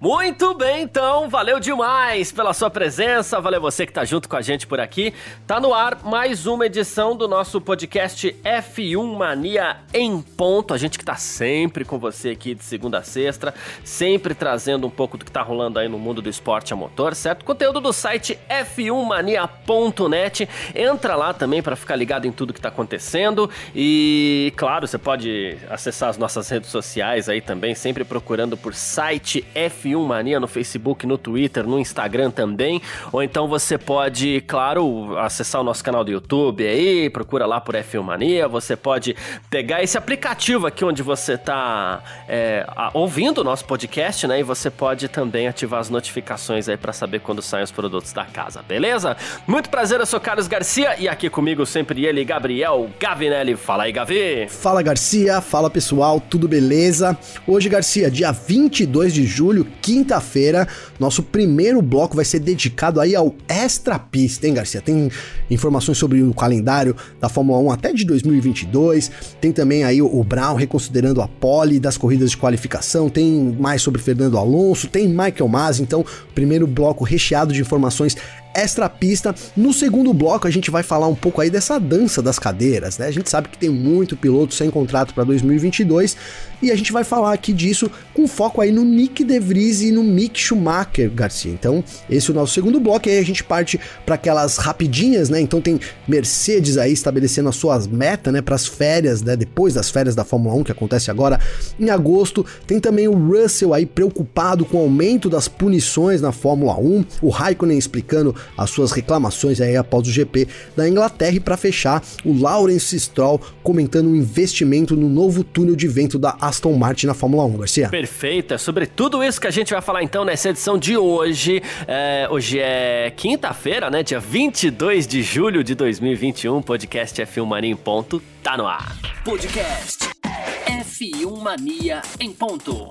Muito bem, então, valeu demais pela sua presença, valeu você que tá junto com a gente por aqui. Tá no ar mais uma edição do nosso podcast F1 Mania em ponto. A gente que tá sempre com você aqui de segunda a sexta, sempre trazendo um pouco do que tá rolando aí no mundo do esporte a motor, certo? Conteúdo do site f1mania.net. Entra lá também para ficar ligado em tudo que tá acontecendo e, claro, você pode acessar as nossas redes sociais aí também, sempre procurando por site F1 F1 Mania no Facebook, no Twitter, no Instagram também. Ou então você pode, claro, acessar o nosso canal do YouTube aí, procura lá por F1 Mania. Você pode pegar esse aplicativo aqui onde você está é, ouvindo o nosso podcast, né? E você pode também ativar as notificações aí para saber quando saem os produtos da casa, beleza? Muito prazer, eu sou Carlos Garcia e aqui comigo sempre ele, Gabriel Gavinelli. Fala aí, Gavi! Fala, Garcia. Fala, pessoal. Tudo beleza? Hoje, Garcia, dia 22 de julho, quinta-feira, nosso primeiro bloco vai ser dedicado aí ao Extra Pista, hein, Garcia? Tem informações sobre o calendário da Fórmula 1 até de 2022, tem também aí o Brown reconsiderando a pole das corridas de qualificação, tem mais sobre Fernando Alonso, tem Michael Masi, então, primeiro bloco recheado de informações extra pista. No segundo bloco a gente vai falar um pouco aí dessa dança das cadeiras, né? A gente sabe que tem muito piloto sem contrato para 2022 e a gente vai falar aqui disso com foco aí no Nick De Vries e no Mick Schumacher, Garcia. Então, esse é o nosso segundo bloco e aí a gente parte para aquelas rapidinhas, né? Então tem Mercedes aí estabelecendo as suas metas, né, para as férias, né, depois das férias da Fórmula 1 que acontece agora em agosto. Tem também o Russell aí preocupado com o aumento das punições na Fórmula 1, o Raikkonen explicando as suas reclamações aí após o GP da Inglaterra e para fechar, o Lawrence Stroll comentando o um investimento no novo túnel de vento da Aston Martin na Fórmula 1, Garcia. Perfeito, é sobre tudo isso que a gente vai falar então nessa edição de hoje. É, hoje é quinta-feira, né, dia 22 de julho de 2021, podcast F1 Mania em ponto, tá no ar. Podcast F1 Mania em ponto.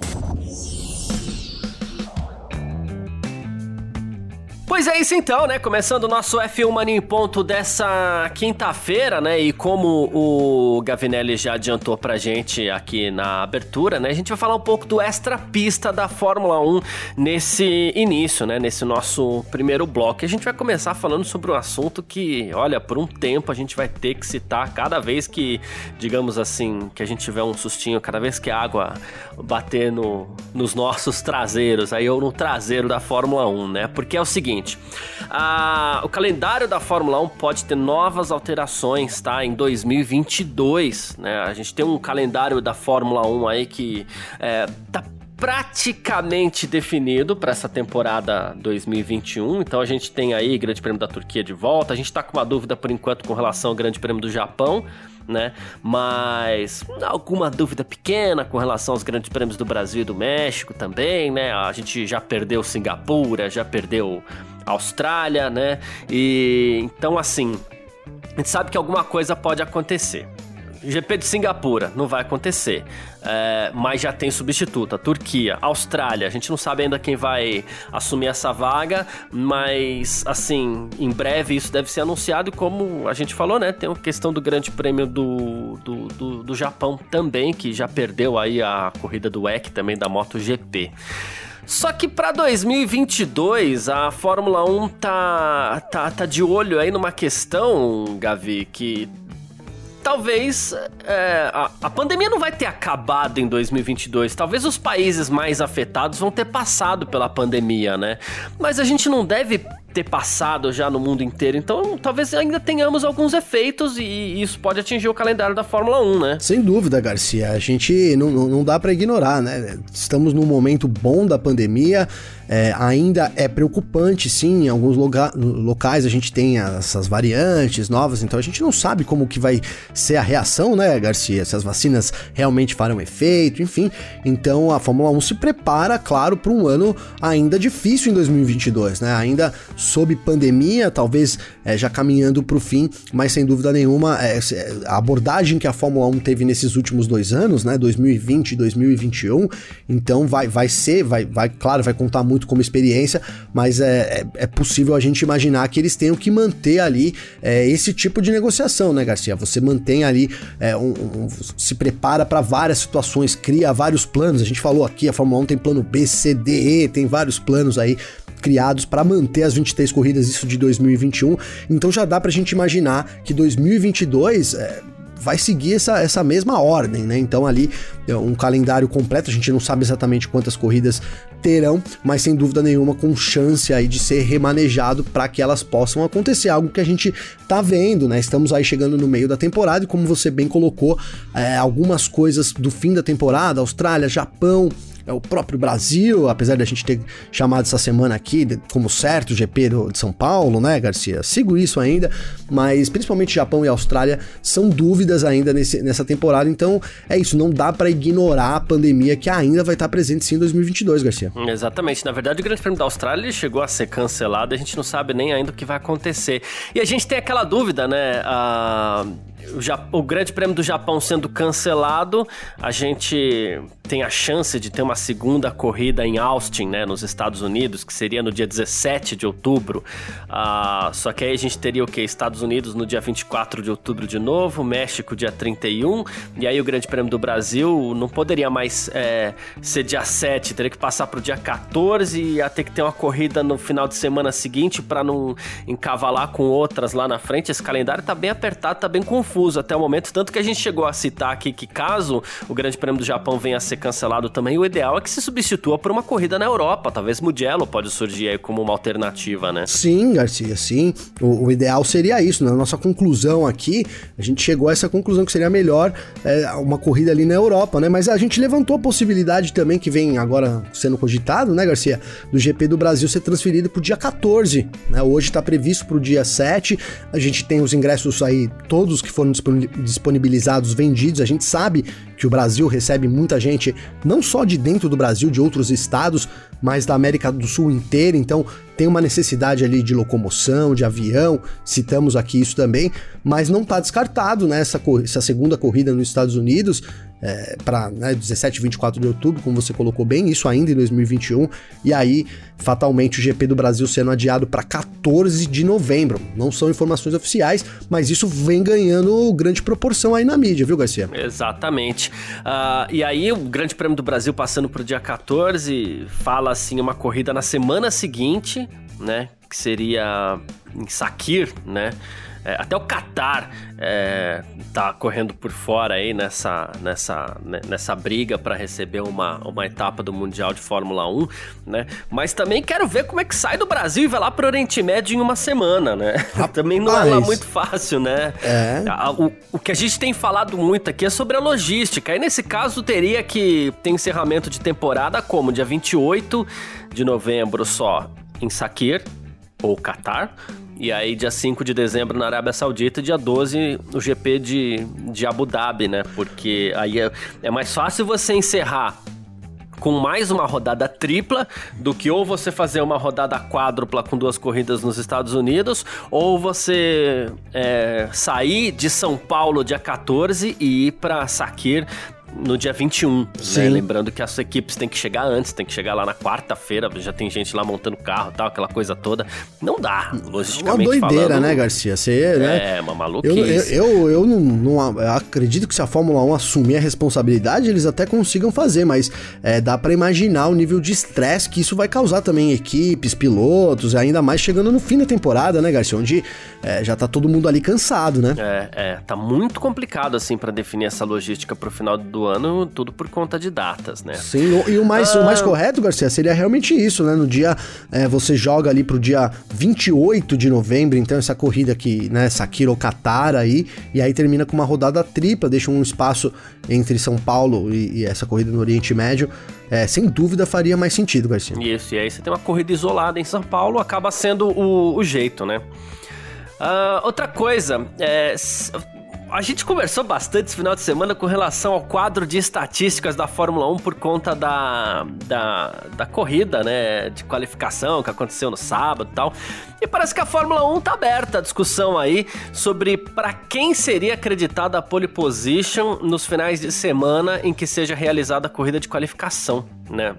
Pois é isso então, né? Começando o nosso F1 Mania em ponto dessa quinta-feira, né? E como o Gavinelli já adiantou pra gente aqui na abertura, né? A gente vai falar um pouco do extra pista da Fórmula 1 nesse início, né? Nesse nosso primeiro bloco. A gente vai começar falando sobre um assunto que, olha, por um tempo a gente vai ter que citar cada vez que, digamos assim, que a gente tiver um sustinho, cada vez que a água bater no, nos nossos traseiros, aí ou no traseiro da Fórmula 1, né? Porque é o seguinte seguinte: a, o calendário da Fórmula 1 pode ter novas alterações, tá? Em 2022, né? A gente tem um calendário da Fórmula 1 aí que é, tá praticamente definido para essa temporada 2021. Então a gente tem aí Grande Prêmio da Turquia de volta. A gente está com uma dúvida por enquanto com relação ao Grande Prêmio do Japão. Né? Mas alguma dúvida pequena com relação aos grandes prêmios do Brasil e do México também, né? A gente já perdeu Singapura, já perdeu Austrália, né? E então assim, a gente sabe que alguma coisa pode acontecer. GP de Singapura, não vai acontecer. É, mas já tem substituto. A Turquia, Austrália, a gente não sabe ainda quem vai assumir essa vaga, mas assim, em breve isso deve ser anunciado. Como a gente falou, né? Tem a questão do Grande Prêmio do, do, do, do Japão também, que já perdeu aí a corrida do WEC também da MotoGP. Só que para 2022 a Fórmula 1 tá, tá, tá de olho aí numa questão, Gavi, que talvez é, a, a, pandemia não vai ter acabado em 2022. Talvez os países mais afetados vão ter passado pela pandemia, né? Mas a gente não deve ter passado já no mundo inteiro. Então, talvez ainda tenhamos alguns efeitos e isso pode atingir o calendário da Fórmula 1, né? Sem dúvida, Garcia. A gente não, não dá para ignorar, né? Estamos num momento bom da pandemia. É, ainda é preocupante, sim, em alguns locais a gente tem essas variantes novas, então a gente não sabe como que vai ser a reação, né, Garcia, se as vacinas realmente farão efeito, enfim. Então a Fórmula 1 se prepara, claro, para um ano ainda difícil em 2022, né? Ainda sob pandemia, talvez é, já caminhando para o fim, mas sem dúvida nenhuma, é, a abordagem que a Fórmula 1 teve nesses últimos dois anos, né, 2020 e 2021, então vai, vai ser, vai, vai, claro, vai contar muito como experiência, mas é, é, é possível a gente imaginar que eles tenham que manter ali é, esse tipo de negociação, né, Garcia? Você mantém ali, é, um, um, se prepara para várias situações, cria vários planos. A gente falou aqui, a Fórmula 1 tem plano B, C, D, E, tem vários planos aí criados para manter as 23 corridas, isso de 2021. Então já dá para a gente imaginar que 2022 é, vai seguir essa, essa mesma ordem, né? Então ali é um calendário completo, a gente não sabe exatamente quantas corridas terão, mas sem dúvida nenhuma com chance aí de ser remanejado para que elas possam acontecer, algo que a gente tá vendo, né? Estamos aí chegando no meio da temporada e como você bem colocou, é, algumas coisas do fim da temporada, Austrália, Japão, o próprio Brasil, apesar de a gente ter chamado essa semana aqui como certo o GP de São Paulo, né, Garcia? Sigo isso ainda, mas principalmente Japão e Austrália são dúvidas ainda nesse, nessa temporada, então é isso, não dá para ignorar a pandemia que ainda vai estar presente sim em 2022, Garcia. Exatamente, na verdade o Grande Prêmio da Austrália chegou a ser cancelado, a gente não sabe nem ainda o que vai acontecer. E a gente tem aquela dúvida, né? Japão, o Grande Prêmio do Japão sendo cancelado, a gente tem a chance de ter uma segunda corrida em Austin, né, nos Estados Unidos, que seria no dia 17 de outubro. Ah, só que aí a gente teria o que? Estados Unidos no dia 24 de outubro de novo, México dia 31, e aí o Grande Prêmio do Brasil não poderia mais é, ser dia 7, teria que passar para o dia 14 e ia ter que ter uma corrida no final de semana seguinte para não encavalar com outras lá na frente. Esse calendário tá bem apertado, tá bem confuso até o momento, tanto que a gente chegou a citar aqui que caso o Grande Prêmio do Japão venha a ser cancelado também, o ideal é que se substitua por uma corrida na Europa. Talvez Mugello pode surgir aí como uma alternativa, né? Sim, Garcia, sim. O, o ideal seria isso. Na nossa conclusão aqui, a gente chegou a essa conclusão que seria melhor é, uma corrida ali na Europa, né? Mas a gente levantou a possibilidade também, que vem agora sendo cogitado, né, Garcia? Do GP do Brasil ser transferido pro dia 14, né? Hoje está previsto pro dia 7. A gente tem os ingressos aí, todos que foram disponibilizados, vendidos. A gente sabe que o Brasil recebe muita gente, não só de dentro do Brasil, de outros estados, mas da América do Sul inteira, então tem uma necessidade ali de locomoção, de avião, citamos aqui isso também, mas não está descartado né, essa, essa segunda corrida nos Estados Unidos, é, para né, 17 e 24 de outubro, como você colocou bem, isso ainda em 2021, e aí, fatalmente, o GP do Brasil sendo adiado para 14 de novembro. Não são informações oficiais, mas isso vem ganhando grande proporção aí na mídia, viu, Garcia? Exatamente. Uh, e aí, o Grande Prêmio do Brasil passando para o dia 14, fala assim, uma corrida na semana seguinte, né? Que seria em Sakir, né? É, até o Qatar é, tá correndo por fora aí nessa, nessa, né, nessa briga para receber uma, uma etapa do Mundial de Fórmula 1, né? Mas também quero ver como é que sai do Brasil e vai lá pro Oriente Médio em uma semana, né? Rapaz. Também não é lá muito fácil, né? É. O, o que a gente tem falado muito aqui é sobre a logística. E nesse caso teria que ter encerramento de temporada como? Dia 28 de novembro só em Sakir ou Qatar e aí, dia 5 de dezembro na Arábia Saudita, dia 12 o GP de, de Abu Dhabi, né? Porque aí é, é mais fácil você encerrar com mais uma rodada tripla do que ou você fazer uma rodada quádrupla com duas corridas nos Estados Unidos, ou você é, sair de São Paulo dia 14 e ir para Sakir no dia 21, né? Sim. né? Lembrando que as equipes têm que chegar antes, tem que chegar lá na quarta-feira, já tem gente lá montando carro tal, aquela coisa toda. Não dá, logisticamente Uma doideira, falando, né, Garcia? Você, né? É, uma maluquice. Eu, eu, eu, eu não, não, eu acredito que se a Fórmula 1 assumir a responsabilidade, eles até consigam fazer, mas é, dá para imaginar o nível de estresse que isso vai causar também em equipes, pilotos, ainda mais chegando no fim da temporada, né, Garcia? Onde é, já tá todo mundo ali cansado, né? É, é, tá muito complicado, assim, para definir essa logística pro final do ano, tudo por conta de datas, né? Sim, e o mais, ah. o mais ah. correto, Garcia, seria realmente isso, né? No dia, é, você joga ali pro dia 28 de novembro, então essa corrida aqui, né, Sakiro Qatar aí, e aí termina com uma rodada tripla, deixa um espaço entre São Paulo e, e essa corrida no Oriente Médio, é, sem dúvida faria mais sentido, Garcia. Isso, e aí você tem uma corrida isolada em São Paulo, acaba sendo o, o jeito, né? Uh, outra coisa, é, a gente conversou bastante esse final de semana com relação ao quadro de estatísticas da Fórmula 1 por conta da, da, da corrida, né, de qualificação que aconteceu no sábado e tal. E parece que a Fórmula 1 tá aberta a discussão aí sobre para quem seria acreditada a pole position nos finais de semana em que seja realizada a corrida de qualificação, né?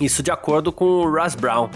Isso de acordo com o Russ Brown.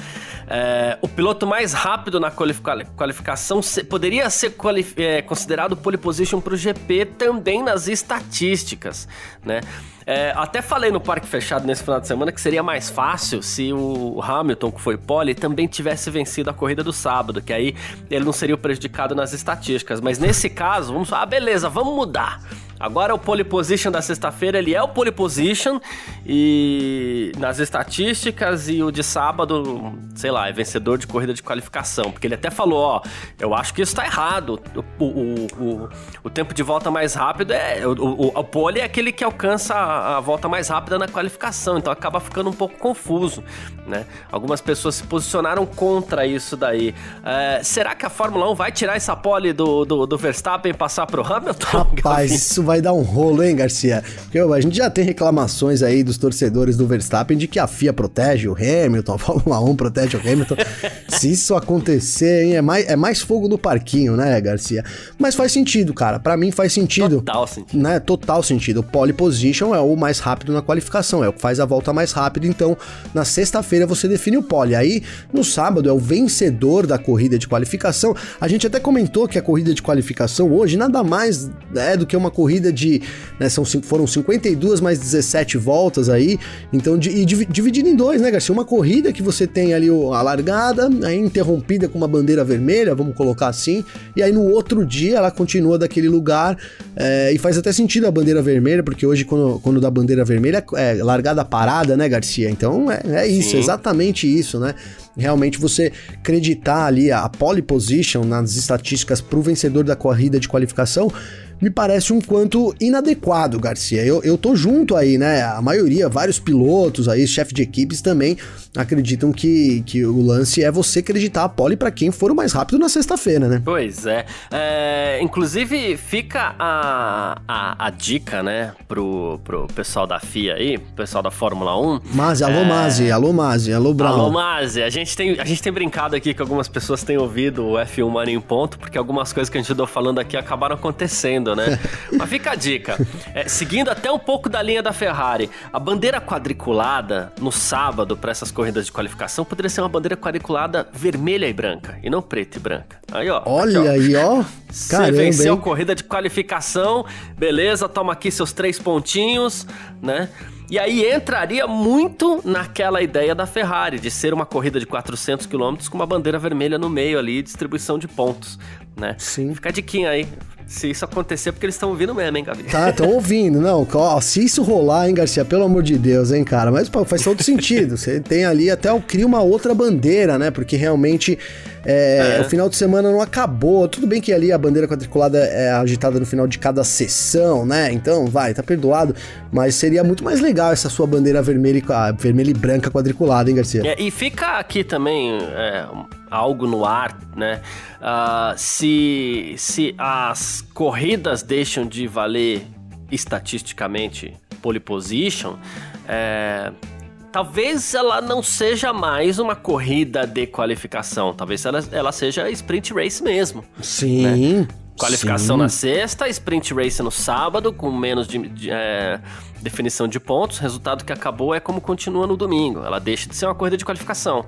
É, o piloto mais rápido na qualificação poderia ser é, considerado pole position para o GP também nas estatísticas, né? É, até falei no parque fechado nesse final de semana que seria mais fácil se o Hamilton, que foi pole, também tivesse vencido a corrida do sábado, que aí ele não seria prejudicado nas estatísticas. Mas nesse caso, vamos falar, ah, beleza, vamos mudar. Agora o pole position da sexta-feira, ele é o pole position e nas estatísticas e o de sábado, sei lá, é vencedor de corrida de qualificação, porque ele até falou, ó, eu acho que isso tá errado. O, o, o, o tempo de volta mais rápido é o, o, o pole é aquele que alcança a, a, volta mais rápida na qualificação, então acaba ficando um pouco confuso, né? Algumas pessoas se posicionaram contra isso daí. É, será que a Fórmula 1 vai tirar essa pole do, do, do Verstappen e passar pro Hamilton? Rapaz, isso vai dar um rolo, hein, Garcia? Porque a gente já tem reclamações aí dos torcedores do Verstappen de que a FIA protege o Hamilton, a Fórmula 1 protege o Hamilton. Se isso acontecer, hein, é mais, é mais fogo no parquinho, né, Garcia? Mas faz sentido, cara. Para mim faz sentido. Total sentido. Né? Total sentido. O pole position é o mais rápido na qualificação, é o que faz a volta mais rápido. Então, na sexta-feira você define o pole. Aí, no sábado, é o vencedor da corrida de qualificação. A gente até comentou que a corrida de qualificação hoje nada mais é do que uma corrida corrida de. Né, são, foram 52 mais 17 voltas aí. Então, de, e dividido em dois, né, Garcia? Uma corrida que você tem ali a largada, aí interrompida com uma bandeira vermelha, vamos colocar assim. E aí no outro dia ela continua daquele lugar. É, e faz até sentido a bandeira vermelha, porque hoje, quando, quando dá bandeira vermelha, é largada parada, né, Garcia? Então é, é isso, Sim. exatamente isso, né? realmente você acreditar ali a pole position nas estatísticas para o vencedor da corrida de qualificação me parece um quanto inadequado, Garcia. Eu, eu tô junto aí, né? A maioria, vários pilotos aí, chefe de equipes também acreditam que, que o lance é você acreditar a pole para quem for o mais rápido na sexta-feira, né? Pois é. é. Inclusive, fica a, a, a, dica, né, pro, pro pessoal da FIA aí, pessoal da Fórmula 1. Mazi, alô é... Mazi, alô Mazi, alô Brown. Alô Mazi, a gente, tem, a gente tem brincado aqui que algumas pessoas têm ouvido o F1 Money em ponto, porque algumas coisas que a gente andou falando aqui acabaram acontecendo, né? Mas fica a dica. É, seguindo até um pouco da linha da Ferrari, a bandeira quadriculada no sábado para essas corridas de qualificação poderia ser uma bandeira quadriculada vermelha e branca, e não preta e branca. Aí, ó. Olha aqui, ó. aí, ó. Você venceu a corrida de qualificação, beleza, toma aqui seus três pontinhos, né? E aí entraria muito naquela ideia da Ferrari de ser uma corrida de 400 km com uma bandeira vermelha no meio ali, distribuição de pontos, né? Sim. Fica a diquinha aí. Se isso acontecer, é porque eles estão ouvindo mesmo, hein, Gabi? Tá, estão ouvindo. Não, ó, se isso rolar, hein, Garcia, pelo amor de Deus, hein, cara. Mas pô, faz todo sentido. Você tem ali até cria uma outra bandeira, né? Porque realmente é, é. o final de semana não acabou. Tudo bem que ali a bandeira quadriculada é agitada no final de cada sessão, né? Então, vai, tá perdoado. Mas seria muito mais legal essa sua bandeira vermelha e, vermelha e branca quadriculada, hein, Garcia? É, e fica aqui também é, algo no ar, né? Uh, se, se as corridas deixam de valer estatisticamente pole position, é, talvez ela não seja mais uma corrida de qualificação, talvez ela, ela seja sprint race mesmo. Sim. Né? Qualificação Sim. na sexta, sprint race no sábado, com menos de, de, é, definição de pontos, resultado que acabou é como continua no domingo. Ela deixa de ser uma corrida de qualificação,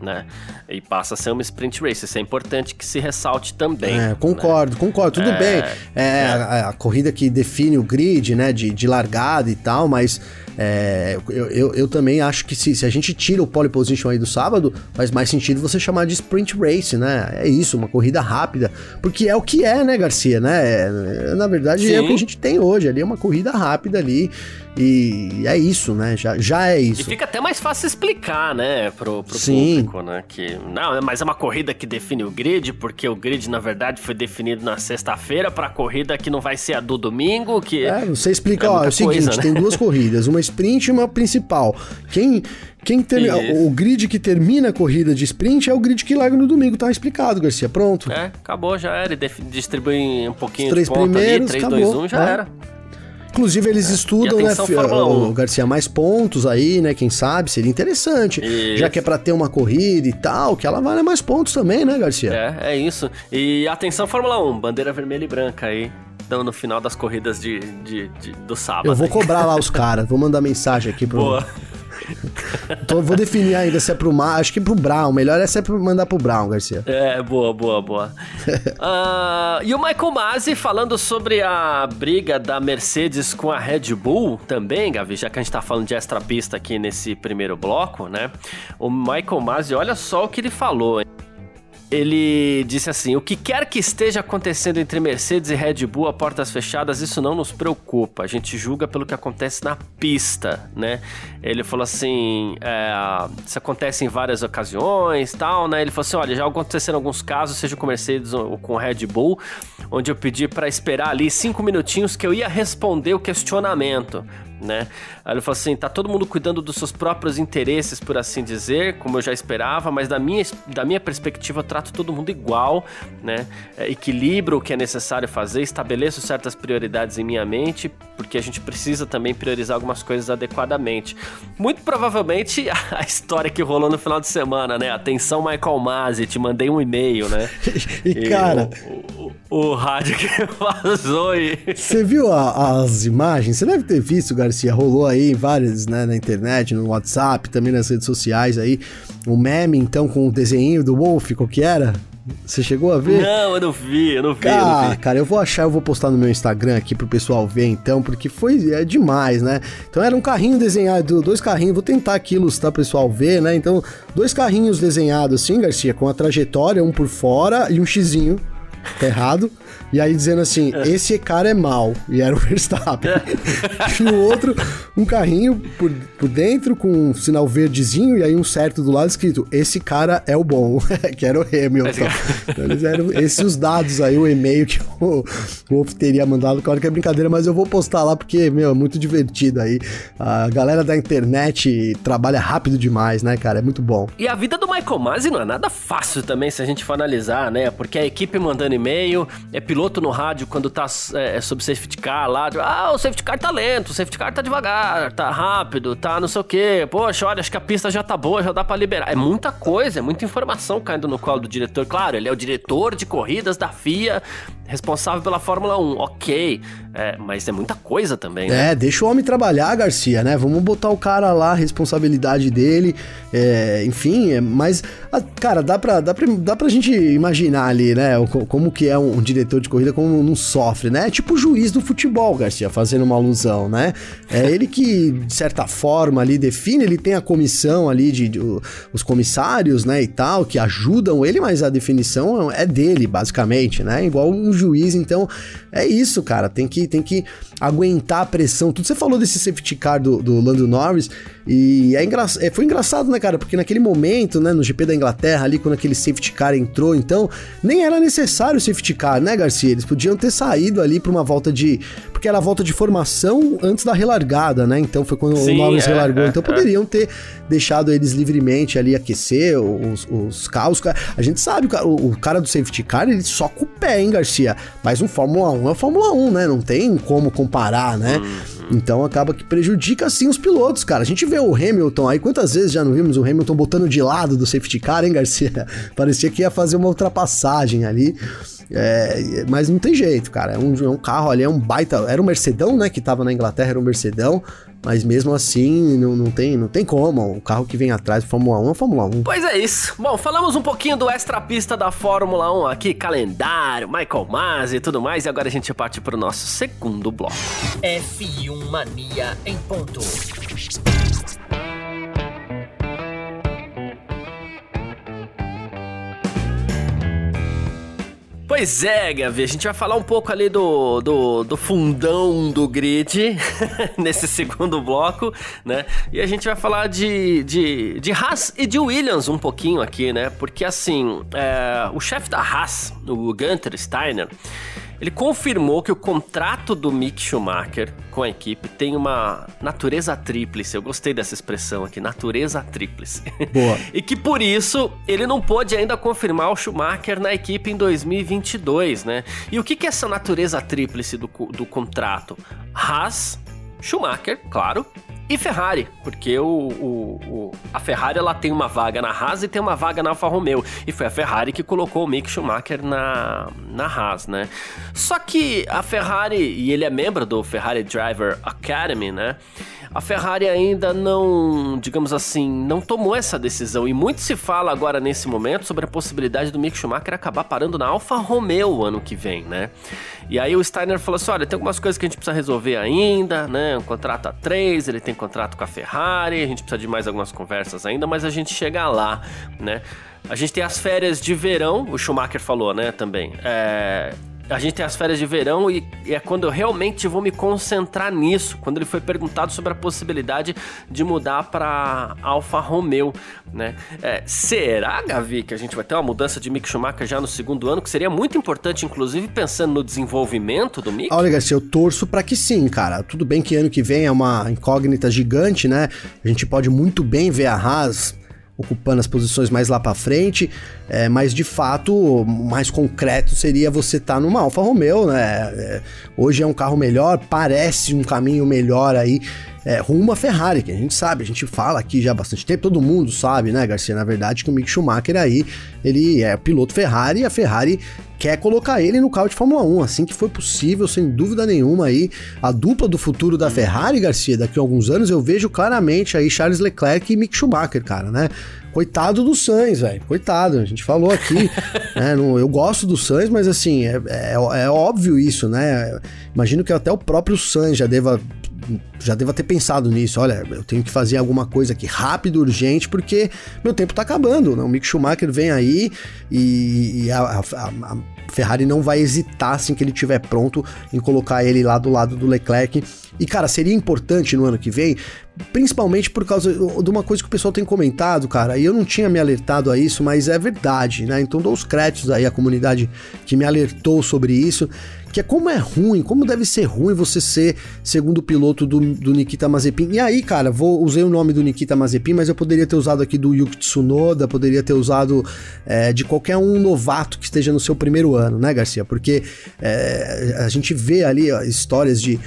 né? E passa a ser uma sprint race. Isso é importante que se ressalte também. É, concordo, né? concordo. Tudo é, bem. É, é. A, a, corrida que define o grid, né? De, de largada e tal, mas é, eu, eu, eu, também acho que se, se, a gente tira o pole position aí do sábado, faz mais sentido você chamar de sprint race, né? É isso, uma corrida rápida. Porque é o que é, né, Garcia, né? É, na verdade, Sim. é o que a gente tem hoje. Ali é uma corrida rápida ali. E é isso, né? Já, já é isso. E fica até mais fácil explicar, né, pro, pro Sim. público, né? Que, não, mas é uma corrida que define o grid, porque o grid, na verdade, foi definido na sexta-feira pra corrida que não vai ser a do domingo, que... É, você explica, é ó, é o seguinte, coisa, né? tem duas corridas, uma sprint e uma principal. Quem... Quem termina, o grid que termina a corrida de sprint é o grid que larga no domingo, tá explicado, Garcia. Pronto. É, acabou, já era. Distribui um pouquinho Os três de ponto primeiros, ali, 3, acabou, 2, 1, já é. era. Inclusive, eles é. estudam, né, o Garcia, mais pontos aí, né? Quem sabe, seria interessante. Isso. Já que é pra ter uma corrida e tal, que ela vale mais pontos também, né, Garcia? É, é isso. E atenção, Fórmula 1, bandeira vermelha e branca aí. Então, no final das corridas de, de, de do sábado. Eu vou cobrar lá os caras, vou mandar mensagem aqui pro. Então, vou definir ainda se é pro Mar, acho que pro Brown. Melhor é se é mandar pro Brown, Garcia. É, boa, boa, boa. uh, e o Michael Masi falando sobre a briga da Mercedes com a Red Bull também, Gavi, já que a gente tá falando de extra pista aqui nesse primeiro bloco, né? O Michael Masi, olha só o que ele falou, hein? Ele disse assim: O que quer que esteja acontecendo entre Mercedes e Red Bull a portas fechadas, isso não nos preocupa. A gente julga pelo que acontece na pista, né? Ele falou assim: é, Isso acontece em várias ocasiões tal, né? Ele falou assim: Olha, já aconteceram alguns casos, seja com Mercedes ou com Red Bull, onde eu pedi para esperar ali cinco minutinhos que eu ia responder o questionamento né? Aí ele falou assim: tá todo mundo cuidando dos seus próprios interesses, por assim dizer, como eu já esperava, mas da minha, da minha perspectiva eu trato todo mundo igual, né? É, equilibro o que é necessário fazer, estabeleço certas prioridades em minha mente, porque a gente precisa também priorizar algumas coisas adequadamente. Muito provavelmente a história que rolou no final de semana, né? Atenção, Michael Masi, te mandei um e-mail, né? e, e cara. O, o, o, rádio que vazou e. Você viu a, as imagens? Você deve ter visto, Garcia, rolou aí várias, né, na internet, no WhatsApp, também nas redes sociais aí, um meme, então, com o desenho do Wolf, qual que era? Você chegou a ver? Não, eu não vi, eu não vi. Ah, não vi. cara, eu vou achar, eu vou postar no meu Instagram aqui pro pessoal ver então, porque foi é demais, né? Então era um carrinho desenhado, dois carrinhos, vou tentar aqui ilustrar pro pessoal ver, né? Então, dois carrinhos desenhados assim, Garcia, com a trajetória, um por fora e um xizinho errado. E aí dizendo assim, é. esse cara é mal. E era o Verstappen. É. e o outro, um carrinho por, por dentro com um sinal verdezinho e aí um certo do lado escrito, esse cara é o bom. que era o Hamilton. então, eles eram esses os dados aí, o e-mail que o Wolf teria mandado. Claro que é brincadeira, mas eu vou postar lá porque, meu, é muito divertido aí. A galera da internet trabalha rápido demais, né, cara? É muito bom. E a vida do Michael Masi não é nada fácil também, se a gente for analisar, né? Porque a equipe mandando e-mail, é piloto piloto no rádio quando tá é, é sobre safety car lá, ah, o safety car tá lento, o safety car tá devagar, tá rápido, tá não sei o quê. Poxa, olha, acho que a pista já tá boa, já dá para liberar. É muita coisa, é muita informação caindo no colo do diretor. Claro, ele é o diretor de corridas da FIA, responsável pela Fórmula 1, ok. É, mas é muita coisa também, né? É, deixa o homem trabalhar, Garcia, né? Vamos botar o cara lá, responsabilidade dele, é, enfim, é, mas, cara, dá pra, dá, pra, dá pra gente imaginar ali, né? Como que é um, um, diretor de corrida, como não sofre, né? É tipo o juiz do futebol, Garcia, fazendo uma alusão, né? É ele que, de certa forma, ali define, ele tem a comissão ali de, de os comissários, né, e tal, que ajudam ele, mas a definição é dele, basicamente, né? Igual um juiz, então é isso, cara, tem que, tem que aguentar a pressão. Tudo você falou desse safety car do, do Lando Norris, e é engra... É, foi engraçado, né, cara? Porque naquele momento, né, no GP da Inglaterra, ali, quando aquele safety car entrou, então, nem era necessário o safety car, né, Garcia? Eles podiam ter saído ali pra uma volta de. Porque era a volta de formação antes da relargada, né? Então foi quando Sim, o Norris é, relargou. É, então é. poderiam ter deixado eles livremente ali aquecer os, os carros. A gente sabe, o, o cara do safety car, ele só com o pé, hein, Garcia? Mas um Fórmula 1 é Fórmula 1, né? Não tem como comparar, né? Hum. Então acaba que prejudica sim os pilotos, cara. A gente vê o Hamilton aí, quantas vezes já não vimos o Hamilton botando de lado do safety car, hein, Garcia? Parecia que ia fazer uma ultrapassagem ali. É, mas não tem jeito, cara. É um, é um carro ali, é um baita. Era um Mercedão, né? Que tava na Inglaterra, era um Mercedão. Mas mesmo assim, não, não, tem, não tem como. O carro que vem atrás do Fórmula 1 é Fórmula 1. Pois é isso. Bom, falamos um pouquinho do extra pista da Fórmula 1 aqui, calendário, Michael Masi e tudo mais. E agora a gente parte pro nosso segundo bloco. F1 Mania em ponto. Pois é, Gavi, a gente vai falar um pouco ali do, do, do fundão do grid nesse segundo bloco, né? E a gente vai falar de, de, de Haas e de Williams um pouquinho aqui, né? Porque assim, é, o chefe da Haas, o Gunter Steiner, ele confirmou que o contrato do Mick Schumacher com a equipe tem uma natureza tríplice. Eu gostei dessa expressão aqui, natureza tríplice. Boa. e que por isso ele não pôde ainda confirmar o Schumacher na equipe em 2022, né? E o que, que é essa natureza tríplice do, do contrato? Haas, Schumacher, claro, e Ferrari, porque o, o, o, a Ferrari ela tem uma vaga na Haas e tem uma vaga na Alfa Romeo. E foi a Ferrari que colocou o Mick Schumacher na, na Haas, né? Só que a Ferrari, e ele é membro do Ferrari Driver Academy, né? A Ferrari ainda não, digamos assim, não tomou essa decisão. E muito se fala agora nesse momento sobre a possibilidade do Mick Schumacher acabar parando na Alfa Romeo ano que vem, né? E aí o Steiner falou assim: olha, tem algumas coisas que a gente precisa resolver ainda, né? Um contrato a três, ele tem contrato com a Ferrari, a gente precisa de mais algumas conversas ainda, mas a gente chega lá, né? A gente tem as férias de verão, o Schumacher falou, né, também. É, a gente tem as férias de verão e, e, é quando eu realmente vou me concentrar nisso. Quando ele foi perguntado sobre a possibilidade de mudar para Alfa Romeo, né? É, será, Gavi, que a gente vai ter uma mudança de Mick Schumacher já no segundo ano, que seria muito importante, inclusive pensando no desenvolvimento do Mick? Olha, Garcia, eu torço para que sim, cara. Tudo bem que ano que vem é uma incógnita gigante, né? A gente pode muito bem ver a Haas ocupando as posições mais lá para frente, é, mas de fato, mais concreto seria você estar tá numa Alfa Romeo, né? É, hoje é um carro melhor, parece um caminho melhor aí é, rumo a Ferrari, que a gente sabe, a gente fala aqui já há bastante tempo, todo mundo sabe, né, Garcia, na verdade, que o Mick Schumacher aí, ele é piloto Ferrari e a Ferrari quer colocar ele no carro de Fórmula 1, assim que for possível, sem dúvida nenhuma aí, a dupla do futuro da Ferrari, Garcia, daqui a alguns anos eu vejo claramente aí Charles Leclerc e Mick Schumacher, cara, né? Coitado do Sainz, velho. Coitado. A gente falou aqui. né, eu gosto do Sainz, mas assim, é, é, é, óbvio isso, né? Imagino que até o próprio Sainz já deva já deva ter pensado nisso. Olha, eu tenho que fazer alguma coisa aqui rápido, urgente, porque meu tempo tá acabando. Né? O Mick Schumacher vem aí e, e a, a, a, Ferrari não vai hesitar assim que ele estiver pronto em colocar ele lá do lado do Leclerc. E cara, seria importante no ano que vem, principalmente por causa de uma coisa que o pessoal tem comentado, cara, e eu não tinha me alertado a isso, mas é verdade, né? Então dou os créditos aí à comunidade que me alertou sobre isso, que é como é ruim, como deve ser ruim você ser segundo piloto do, do Nikita Mazepin. E aí, cara, vou usei o nome do Nikita Mazepin, mas eu poderia ter usado aqui do Yuki Tsunoda, poderia ter usado é, de qualquer um novato que esteja no seu primeiro ano, né, Garcia? Porque é, a gente vê ali ó, histórias de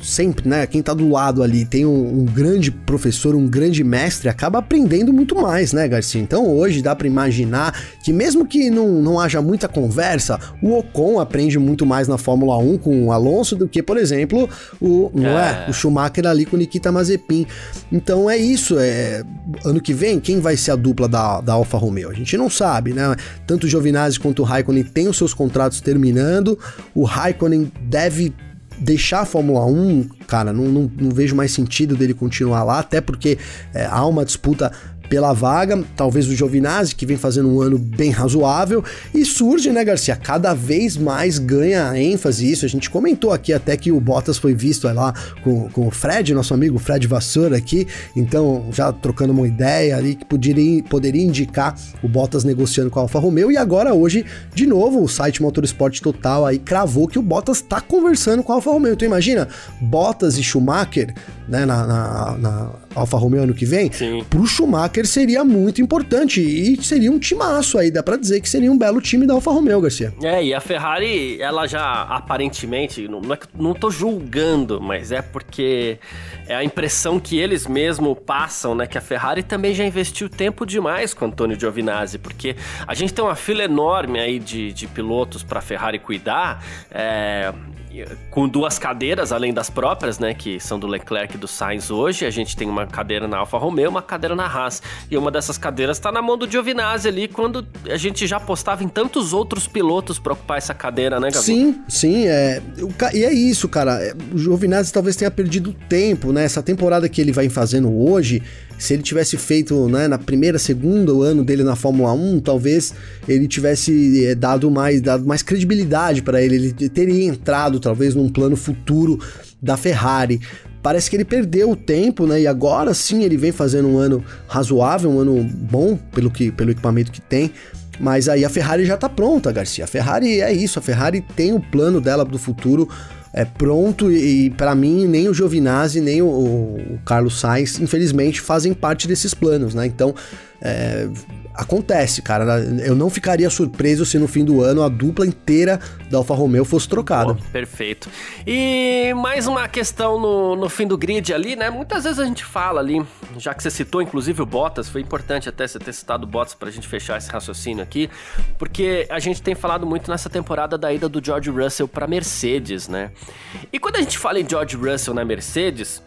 sempre, né? Quem tá do lado ali tem um, um, grande professor, um grande mestre, acaba aprendendo muito mais, né, Garcia? Então hoje dá para imaginar que mesmo que não, não haja muita conversa, o Ocon aprende muito mais na Fórmula 1 com o Alonso do que, por exemplo, o, não é. é o Schumacher ali com o Nikita Mazepin. Então é isso, é ano que vem quem vai ser a dupla da, da Alfa Romeo? A gente não sabe, né? Tanto o Giovinazzi quanto o Raikkonen têm os seus contratos terminando. O Raikkonen deve deixar a Fórmula 1, cara, não, não, não, vejo mais sentido dele continuar lá, até porque é, há uma disputa pela vaga, talvez o Giovinazzi, que vem fazendo um ano bem razoável, e surge, né, Garcia, cada vez mais ganha ênfase isso, a gente comentou aqui até que o Bottas foi visto lá com, com o Fred, nosso amigo Fred Vassoura aqui, então já trocando uma ideia ali que poderia, poderia indicar o Bottas negociando com a Alfa Romeo, e agora hoje, de novo, o site Motorsport Total aí cravou que o Bottas tá conversando com a Alfa Romeo, então imagina, Bottas e Schumacher né, na, na, na Alfa Romeo ano que vem, Sim. pro Schumacher seria muito importante e seria um timaço aí, dá pra dizer que seria um belo time da Alfa Romeo, Garcia. É, e a Ferrari, ela já aparentemente, não, não, é, não tô julgando, mas é porque é a impressão que eles mesmo passam, né? Que a Ferrari também já investiu tempo demais com Antônio Giovinazzi, porque a gente tem uma fila enorme aí de, de pilotos pra Ferrari cuidar. É, com duas cadeiras, além das próprias, né, que são do Leclerc e do Sainz hoje. A gente tem uma cadeira na Alfa Romeo, uma cadeira na Haas. E uma dessas cadeiras está na mão do Giovinazzi ali, quando a gente já apostava em tantos outros pilotos para ocupar essa cadeira, né, Gabi? Sim, sim, é, e é isso, cara. É, o Giovinazzi talvez tenha perdido tempo, né? Essa temporada que ele vai fazendo hoje, se ele tivesse feito né, na primeira, segunda ano dele na Fórmula 1, talvez ele tivesse é, dado mais, dado mais credibilidade para ele. Ele teria entrado talvez num plano futuro da Ferrari. Parece que ele perdeu o tempo, né? E agora sim ele vem fazendo um ano razoável, um ano bom pelo, que, pelo equipamento que tem. Mas aí a Ferrari já tá pronta, Garcia. A Ferrari é isso, a Ferrari tem o plano dela do futuro é pronto e, para mim nem o Giovinazzi nem o, o, Carlos Sainz, infelizmente, fazem parte desses planos, né? Então, é, acontece, cara. Eu não ficaria surpreso se no fim do ano a dupla inteira da Alfa Romeo fosse trocada. Oh, perfeito. E mais uma questão no, no fim do grid ali, né? Muitas vezes a gente fala ali, já que você citou inclusive o Bottas, foi importante até você ter citado o Bottas pra gente fechar esse raciocínio aqui, porque a gente tem falado muito nessa temporada da ida do George Russell pra Mercedes, né? E quando a gente fala em George Russell na Mercedes,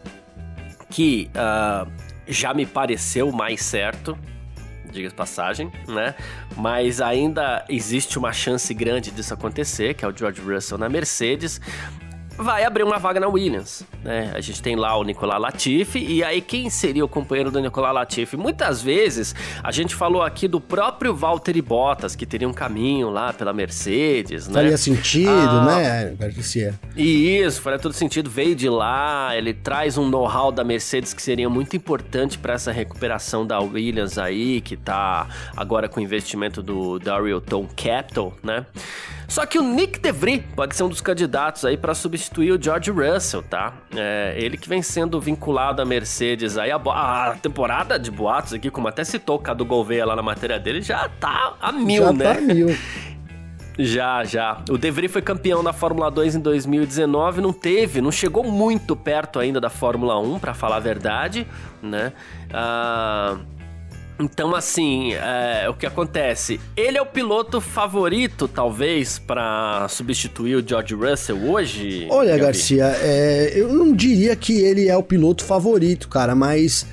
que uh, já me pareceu mais certo, diga de passagem, né? Mas ainda existe uma chance grande disso acontecer, que é o George Russell na Mercedes vai abrir uma vaga na Williams, né? A gente tem lá o Nicolas Latifi e aí quem seria o companheiro do Nicolas Latifi? Muitas vezes a gente falou aqui do próprio Valtteri Bottas que teria um caminho lá pela Mercedes, né? Faria sentido, ah, né, Garcia? E isso, faria todo sentido. Veio de lá, ele traz um know-how da Mercedes que seria muito importante para essa recuperação da Williams aí, que tá agora com o investimento do Daryl Tom Capital, né? Só que o Nick DeVry pode ser um dos candidatos aí para substituir o George Russell, tá? É, ele que vem sendo vinculado à Mercedes aí, a, a, temporada de boatos aqui, como até citou o Cadu Gouveia lá na matéria dele, já tá a mil, já né? Já tá a mil. Já, já. O De Vries foi campeão da Fórmula 2 em 2019, não teve, não chegou muito perto ainda da Fórmula 1, para falar a verdade, né? Ah, então, assim, é, o que acontece? Ele é o piloto favorito, talvez, para substituir o George Russell hoje? Olha, Gabi? Garcia, é, eu não diria que ele é o piloto favorito, cara, mas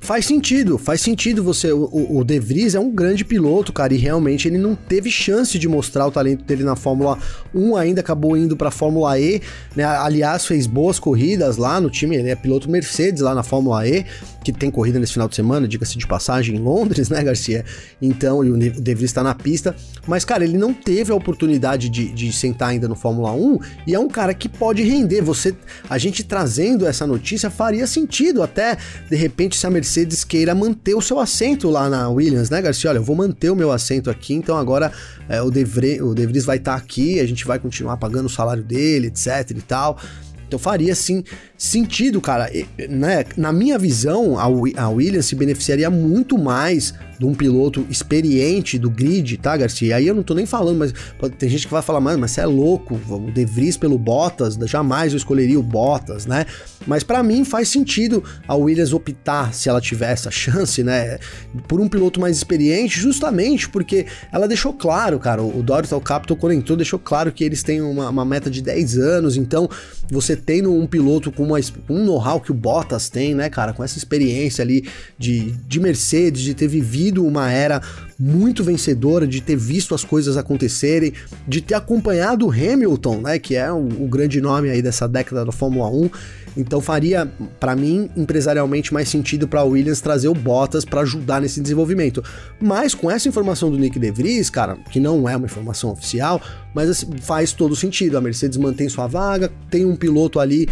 Faz sentido, faz sentido você. O, o De Vries é um grande piloto, cara, e realmente ele não teve chance de mostrar o talento dele na Fórmula 1, ainda acabou indo pra Fórmula E, né? Aliás, fez boas corridas lá no time, ele é piloto Mercedes lá na Fórmula E, que tem corrida nesse final de semana, diga-se de passagem, em Londres, né, Garcia? Então, e o De Vries tá na pista, mas, cara, ele não teve a oportunidade de, de sentar ainda no Fórmula 1 e é um cara que pode render. Você, a gente trazendo essa notícia faria sentido até, de repente, se a Mercedes Mercedes queira manter o seu assento lá na Williams, né, Garcia? Olha, eu vou manter o meu assento aqui, então agora é, o, De Vries, o De Vries vai estar tá aqui, a gente vai continuar pagando o salário dele, etc e tal. Então faria sim sentido, cara. né? Na minha visão, a, Williams se beneficiaria muito mais de um piloto experiente do grid, tá, Garcia? Aí eu não tô nem falando, mas tem gente que vai falar, mano, mas você é louco, o De Vries pelo Bottas, jamais eu escolheria o Bottas, né? Mas para mim faz sentido a Williams optar, se ela tiver essa chance, né, por um piloto mais experiente, justamente porque ela deixou claro, cara, o Dorital Capital quando entrou deixou claro que eles têm uma, uma meta de 10 anos, então você tendo um piloto com, uma, um know-how que o Bottas tem, né, cara, com essa experiência ali de, de Mercedes, de ter vivido uma era muito vencedora, de ter visto as coisas acontecerem, de ter acompanhado o Hamilton, né, que é o, o grande nome aí dessa década da Fórmula 1. Então faria, para mim, empresarialmente mais sentido para Williams trazer o Bottas para ajudar nesse desenvolvimento. Mas com essa informação do Nick De Vries, cara, que não é uma informação oficial, mas assim, faz todo sentido. A Mercedes mantém sua vaga, tem um piloto ali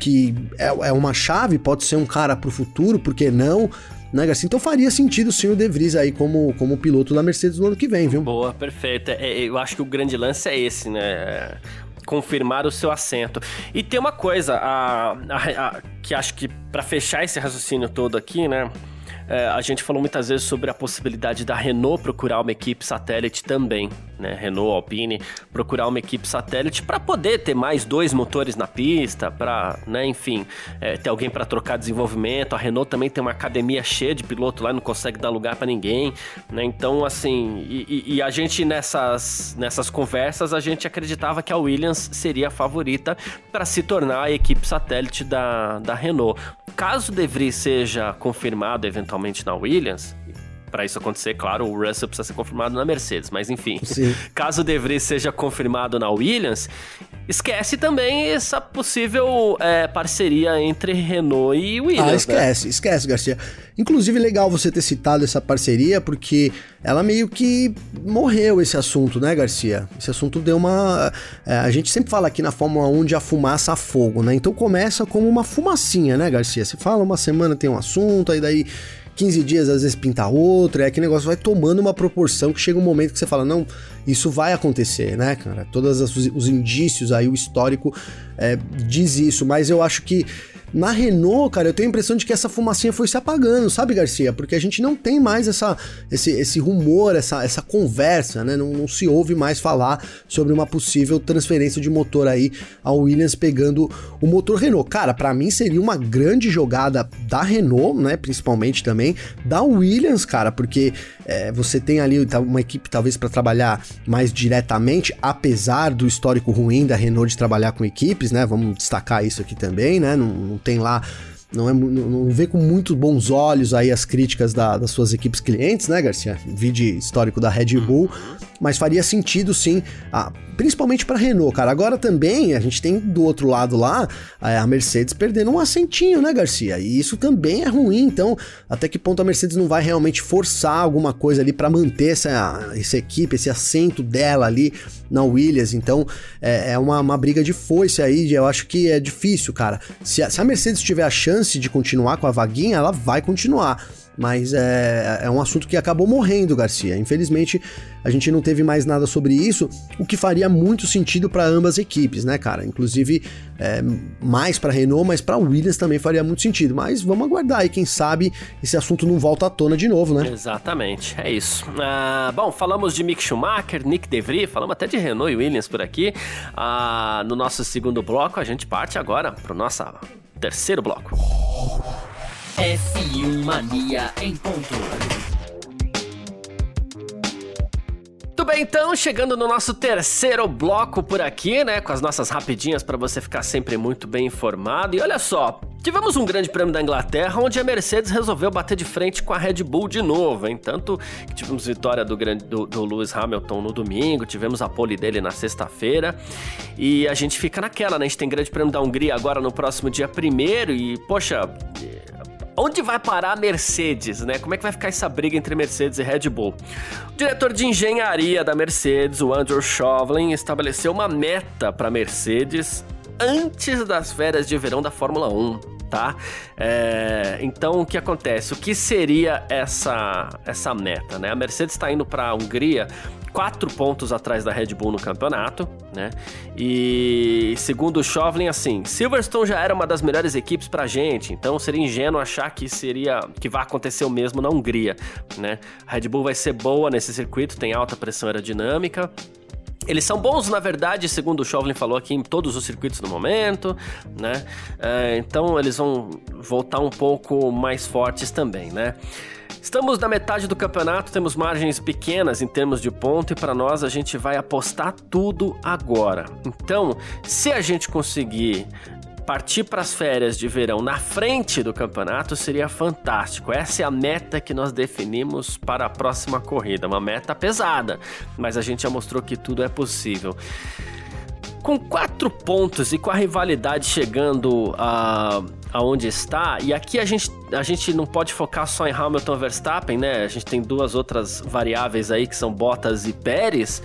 que é, é uma chave, pode ser um cara pro futuro, por que não? né, Garcia? Então faria sentido sim o De Vries aí como, como piloto da Mercedes no ano que vem, viu? Boa, perfeita. É, eu acho que o grande lance é esse, né? confirmar o seu assento. E tem uma coisa, a, a, a que acho que para fechar esse raciocínio todo aqui, né? É, a gente falou muitas vezes sobre a possibilidade da Renault procurar uma equipe satélite também, né? Renault, Alpine, procurar uma equipe satélite para poder ter mais dois motores na pista, para, né, enfim, é, ter alguém para trocar desenvolvimento. A Renault também tem uma academia cheia de piloto lá, não consegue dar lugar para ninguém, né? Então, assim, e, e, a gente nessas, nessas conversas, a gente acreditava que a Williams seria a favorita para se tornar a equipe satélite da, da Renault. Caso De Vries seja confirmado eventualmente na Williams, para isso acontecer, claro, o Russell precisa ser confirmado na Mercedes, mas enfim. Sim. Caso o De Vries seja confirmado na Williams, esquece também essa possível é, parceria entre Renault e Williams. Ah, né? esquece, né? esquece, Garcia. Inclusive, legal você ter citado essa parceria, porque ela meio que morreu esse assunto, né, Garcia? Esse assunto deu uma. É, a gente sempre fala aqui na Fórmula 1 de a fumaça a fogo, né? Então começa como uma fumacinha, né, Garcia? Você fala uma semana tem um assunto, aí daí 15 dias às vezes pinta outro, é que negócio vai tomando uma proporção que chega um momento que você fala, não, isso vai acontecer, né, cara? Todos os indícios aí, o histórico é, diz isso, mas eu acho que na Renault, cara, eu tenho a impressão de que essa fumacinha foi se apagando, sabe, Garcia? Porque a gente não tem mais essa, esse, esse rumor, essa, essa conversa, né? Não, não se ouve mais falar sobre uma possível transferência de motor aí ao Williams pegando o motor Renault. Cara, para mim seria uma grande jogada da Renault, né? Principalmente também da Williams, cara, porque é, você tem ali uma equipe talvez para trabalhar mais diretamente, apesar do histórico ruim da Renault de trabalhar com equipes, né? Vamos destacar isso aqui também, né? Não, não tem lá não, é, não vê com muito bons olhos aí as críticas da, das suas equipes clientes, né, Garcia? Vide histórico da Red Bull, mas faria sentido sim, ah, principalmente para Renault, cara. Agora também a gente tem do outro lado lá a Mercedes perdendo um assentinho, né, Garcia? E isso também é ruim, então até que ponto a Mercedes não vai realmente forçar alguma coisa ali para manter essa, essa equipe, esse assento dela ali na Williams? Então é, é uma, uma briga de foice aí, eu acho que é difícil, cara. Se a, se a Mercedes tiver a chance de continuar com a vaguinha, ela vai continuar. Mas é, é um assunto que acabou morrendo, Garcia. Infelizmente, a gente não teve mais nada sobre isso, o que faria muito sentido para ambas equipes, né, cara? Inclusive, é, mais para Renault, mas para Williams também faria muito sentido. Mas vamos aguardar aí, quem sabe esse assunto não volta à tona de novo, né? Exatamente, é isso. Ah, bom, falamos de Mick Schumacher, Nick DeVry, falamos até de Renault e Williams por aqui. Ah, no nosso segundo bloco, a gente parte agora para o nosso terceiro bloco. F1 Mania em ponto. Muito bem, então, chegando no nosso terceiro bloco por aqui, né, com as nossas rapidinhas para você ficar sempre muito bem informado. E olha só, Tivemos um grande prêmio da Inglaterra onde a Mercedes resolveu bater de frente com a Red Bull de novo, hein? Tanto que tivemos vitória do, grande, do, do Lewis Hamilton no domingo, tivemos a pole dele na sexta-feira e a gente fica naquela, né? A gente tem grande prêmio da Hungria agora no próximo dia primeiro e, poxa, Onde vai parar a Mercedes, né? Como é que vai ficar essa briga entre Mercedes e Red Bull? O diretor de engenharia da Mercedes, o Andrew Chauvelin, estabeleceu uma meta para Mercedes antes das férias de verão da Fórmula 1, tá? É, então o que acontece? O que seria essa essa meta, né? A Mercedes está indo para a Hungria quatro pontos atrás da Red Bull no campeonato, né? E segundo o Chauvelin, assim, Silverstone já era uma das melhores equipes pra gente, então seria ingênuo achar que seria que vai acontecer o mesmo na Hungria, né? A Red Bull vai ser boa nesse circuito, tem alta pressão aerodinâmica, eles são bons, na verdade, segundo o Chauvelin falou aqui, em todos os circuitos no momento, né? É, então eles vão voltar um pouco mais fortes também, né? Estamos na metade do campeonato, temos margens pequenas em termos de ponto e para nós a gente vai apostar tudo agora. Então, se a gente conseguir partir para as férias de verão na frente do campeonato seria fantástico. Essa é a meta que nós definimos para a próxima corrida. Uma meta pesada, mas a gente já mostrou que tudo é possível. Com quatro pontos e com a rivalidade chegando a aonde está, e aqui a gente, a gente não pode focar só em Hamilton Verstappen, né? A gente tem duas outras variáveis aí que são Bottas e Pérez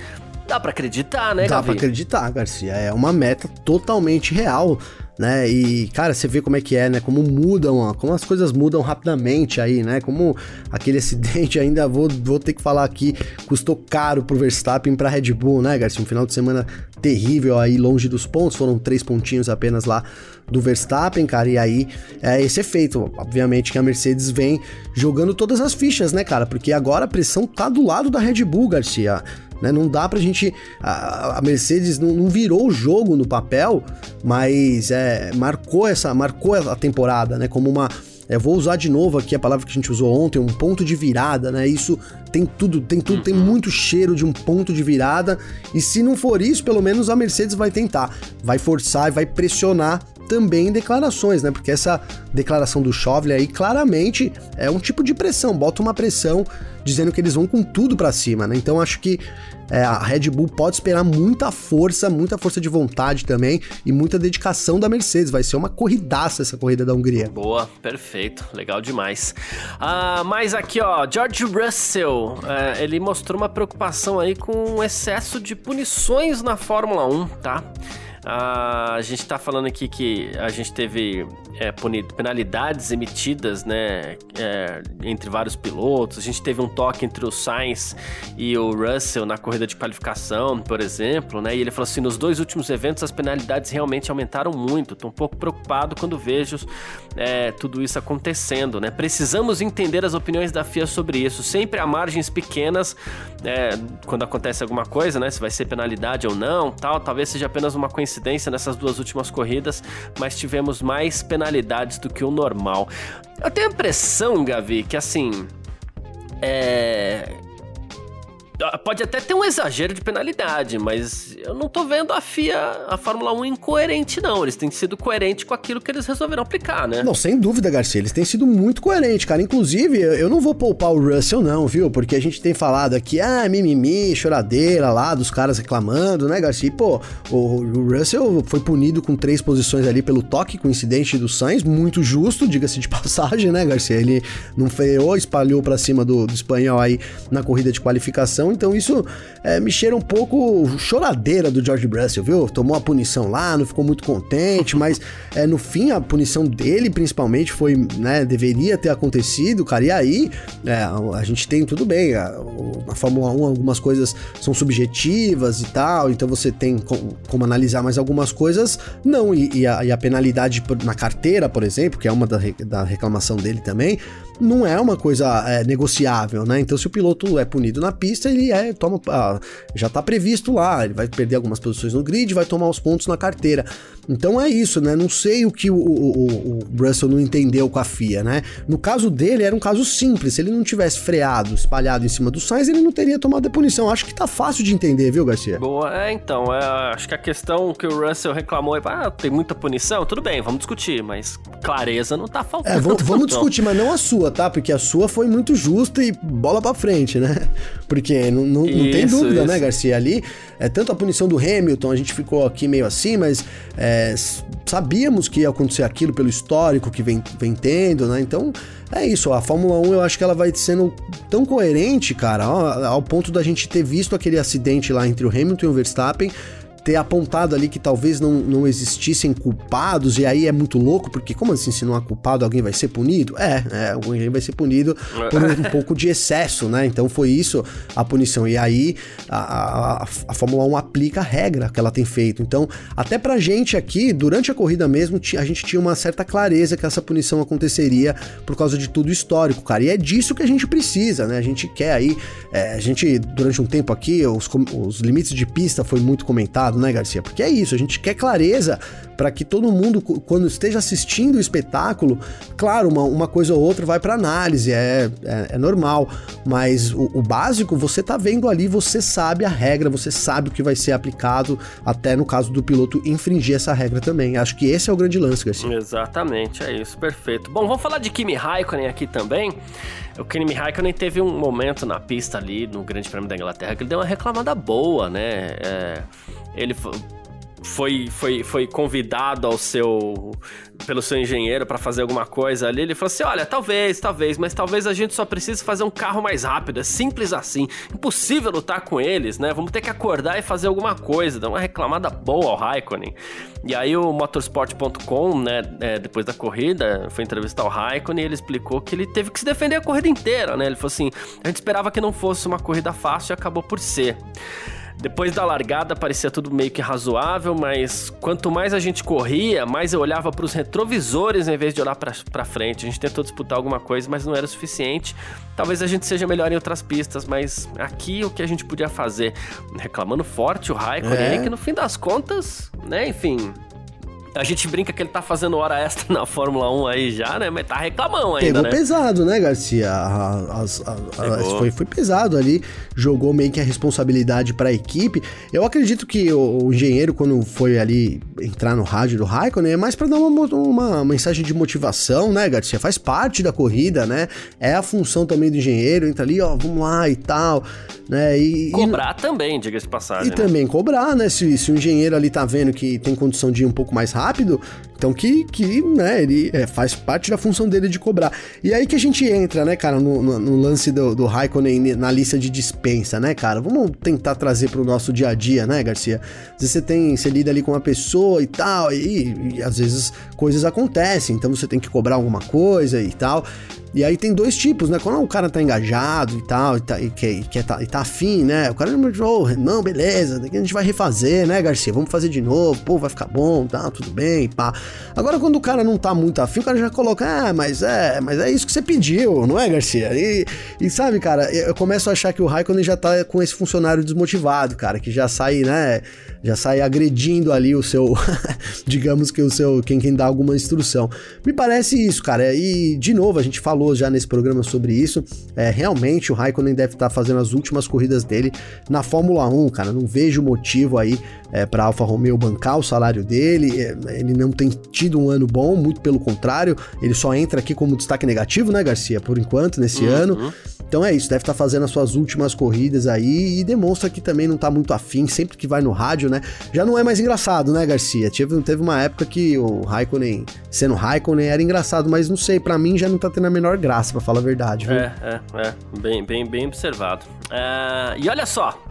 Dá pra acreditar, né, Dá pra acreditar, Garcia. É uma meta totalmente real, né? E, cara, você vê como é que é, né? Como mudam, como as coisas mudam rapidamente aí, né? Como aquele acidente ainda, vou, vou ter que falar aqui, custou caro pro Verstappen pra Red Bull, né, Garcia? Um final de semana terrível aí, longe dos pontos, foram três pontinhos apenas lá do Verstappen, cara, e aí é esse efeito. Obviamente que a Mercedes vem jogando todas as fichas, né, cara? Porque agora a pressão tá do lado da Red Bull, Garcia. Né? Não dá pra gente. A, a Mercedes não, não, virou o jogo no papel, mas é, marcou essa. marcou a temporada, né? Como uma. Eu vou usar de novo aqui a palavra que a gente usou ontem, um ponto de virada, né? Isso tem tudo, tem tudo, tem muito cheiro de um ponto de virada. E se não for isso, pelo menos a Mercedes vai tentar, vai forçar e vai pressionar também declarações, né? Porque essa declaração do Chauvel aí claramente é um tipo de pressão, bota uma pressão dizendo que eles vão com tudo para cima, né? Então acho que é, a Red Bull pode esperar muita força, muita força de vontade também e muita dedicação da Mercedes. Vai ser uma corridaça essa corrida da Hungria. Boa, perfeito, legal demais. Ah, mas aqui, ó, George Russell, é, ele mostrou uma preocupação aí com o excesso de punições na Fórmula 1, tá? A gente está falando aqui que a gente teve é, penalidades emitidas, né, é, entre vários pilotos. A gente teve um toque entre o Sainz e o Russell na corrida de qualificação, por exemplo, né? E ele falou assim: nos dois últimos eventos as penalidades realmente aumentaram muito. Estou um pouco preocupado quando vejo é, tudo isso acontecendo, né? Precisamos entender as opiniões da FIA sobre isso. Sempre há margens pequenas é, quando acontece alguma coisa, né? Se vai ser penalidade ou não, tal. Talvez seja apenas uma coincidência nessas duas últimas corridas, mas tivemos mais penalidades do que o normal. Eu tenho a impressão, Gavi, que assim. É pode até ter um exagero de penalidade, mas eu não tô vendo a FIA, a Fórmula 1 incoerente, não. Eles têm sido coerentes com aquilo que eles resolveram aplicar, né? Não, sem dúvida, Garcia. Eles têm sido muito coerentes, cara. Inclusive, eu não vou poupar o Russell, não, viu? Porque a gente tem falado aqui, ah, mimimi, choradeira lá, dos caras reclamando, né, Garcia? E, pô, o, Russell foi punido com três posições ali pelo toque com o incidente do Sainz, muito justo, diga-se de passagem, né, Garcia? Ele não freou, espalhou para cima do, do espanhol aí na corrida de qualificação então isso é, me cheira um pouco choradeira do George Russell, viu? Tomou a punição lá, não ficou muito contente, mas é, no fim a punição dele principalmente foi, né, deveria ter acontecido, cara, e aí é, a gente tem tudo bem, a, a, Fórmula 1 algumas coisas são subjetivas e tal, então você tem como, como analisar mais algumas coisas, não, e, e, a, e, a, penalidade na carteira, por exemplo, que é uma da, da reclamação dele também, não é uma coisa é, negociável, né? Então, se o piloto é punido na pista, ele é toma ah, já está previsto lá, ele vai perder algumas posições no grid, vai tomar os pontos na carteira. Então é isso, né? Não sei o que o, o, o, Russell não entendeu com a FIA, né? No caso dele, era um caso simples. Se ele não tivesse freado, espalhado em cima do Sainz, ele não teria tomado a punição. Acho que tá fácil de entender, viu, Garcia? Boa, é, então. É, acho que a questão que o Russell reclamou é: ah, tem muita punição? Tudo bem, vamos discutir, mas clareza não tá faltando. É, vamos, vamos discutir, mas não a sua, tá? Porque a sua foi muito justa e bola pra frente, né? Porque não, não, isso, não tem dúvida, né, isso. né, Garcia? Ali, é tanto a punição do Hamilton, a gente ficou aqui meio assim, mas. É, sabíamos que ia acontecer aquilo pelo histórico que vem, vem tendo, né? Então é isso, a Fórmula 1 eu acho que ela vai sendo tão coerente, cara, ao ponto da gente ter visto aquele acidente lá entre o Hamilton e o Verstappen ter apontado ali que talvez não, não existissem culpados, e aí é muito louco, porque como assim, se não há culpado, alguém vai ser punido? É, é alguém vai ser punido por um, um pouco de excesso, né? Então foi isso a punição. E aí a, a, a, Fórmula 1 aplica a regra que ela tem feito. Então, até pra gente aqui, durante a corrida mesmo, a gente tinha uma certa clareza que essa punição aconteceria por causa de tudo histórico, cara. E é disso que a gente precisa, né? A gente quer aí, é, a gente, durante um tempo aqui, os, os limites de pista foi muito comentado né, Garcia? Porque é isso, a gente quer clareza para que todo mundo, quando esteja assistindo o espetáculo, claro, uma, uma coisa ou outra vai para análise, é, é, é, normal, mas o, o, básico você tá vendo ali, você sabe a regra, você sabe o que vai ser aplicado, até no caso do piloto infringir essa regra também. Acho que esse é o grande lance, Garcia. Exatamente, é isso, perfeito. Bom, vamos falar de Kimi Raikkonen aqui também. O Kimi Raikkonen teve um momento na pista ali, no Grande Prêmio da Inglaterra, que ele deu uma reclamada boa, né? É, ele foi, foi, foi convidado ao seu pelo seu engenheiro para fazer alguma coisa ali, ele falou assim: "Olha, talvez, talvez, mas talvez a gente só precise fazer um carro mais rápido, é simples assim. Impossível lutar com eles, né? Vamos ter que acordar e fazer alguma coisa, dar uma reclamada boa ao Raikkonen". E aí o motorsport.com, né, é, depois da corrida, foi entrevistar o Raikkonen e ele explicou que ele teve que se defender a corrida inteira, né? Ele falou assim: "A gente esperava que não fosse uma corrida fácil e acabou por ser". Depois da largada parecia tudo meio que razoável, mas quanto mais a gente corria, mais eu olhava para os retrovisores em vez de olhar para frente. A gente tentou disputar alguma coisa, mas não era o suficiente. Talvez a gente seja melhor em outras pistas, mas aqui o que a gente podia fazer? Reclamando forte o Raikkonen, é. que no fim das contas, né, enfim, a gente brinca que ele tá fazendo hora extra na Fórmula 1 aí já, né? Mas tá reclamão ainda, Pegou né? pesado, né, Garcia? A, a, a, foi, foi pesado ali, jogou meio que a responsabilidade para a equipe. Eu acredito que o, o, engenheiro, quando foi ali entrar no rádio do Raikkonen, é mais para dar uma, uma mensagem de motivação, né, Garcia? Faz parte da corrida, né? É a função também do engenheiro, entra ali, ó, vamos lá e tal, né? E, cobrar e, também, diga-se passagem. E né? também cobrar, né? Se, se o engenheiro ali tá vendo que tem condição de ir um pouco mais rápido, rápido, então que, que né, ele é, faz parte da função dele de cobrar. E aí que a gente entra, né, cara, no, no, no lance do, do Raikkonen na lista de dispensa, né, cara? Vamos tentar trazer pro nosso dia a dia, né, Garcia? Às vezes você tem, você lida ali com uma pessoa e tal, e, e às vezes coisas acontecem, então você tem que cobrar alguma coisa e tal. E aí tem dois tipos, né? Quando o cara tá engajado e tal, e, tá, e, quer, e, quer tá, e tá afim, né? O cara oh, não, beleza, daqui a gente vai refazer, né, Garcia? Vamos fazer de novo, pô, vai ficar bom, tá, tudo bem, pá. Agora, quando o cara não tá muito afim, o cara já coloca, ah, mas é, mas é isso que você pediu, não é, Garcia? E, e sabe, cara, eu começo a achar que o Raikkonen já tá com esse funcionário desmotivado, cara, que já sai, né? Já sai agredindo ali o seu, digamos que o seu, quem, quem dá alguma instrução. Me parece isso, cara. E, de novo, a gente falou já nesse programa sobre isso. É, realmente o Raikkonen deve estar tá fazendo as últimas corridas dele na Fórmula 1, cara. Não vejo motivo aí é, para Alfa Romeo bancar o salário dele. É, ele não tem tido um ano bom, muito pelo contrário. Ele só entra aqui como destaque negativo, né, Garcia? Por enquanto, nesse uhum. ano. Então é isso, deve estar tá fazendo as suas últimas corridas aí e demonstra que também não tá muito afim, sempre que vai no rádio, né? Já não é mais engraçado, né, Garcia? Teve, teve uma época que o Raikkonen, sendo Raikkonen, era engraçado, mas não sei, para mim já não tá tendo a menor graça, para falar a verdade, viu? É, é, é. Bem, bem, bem observado. É, e olha só.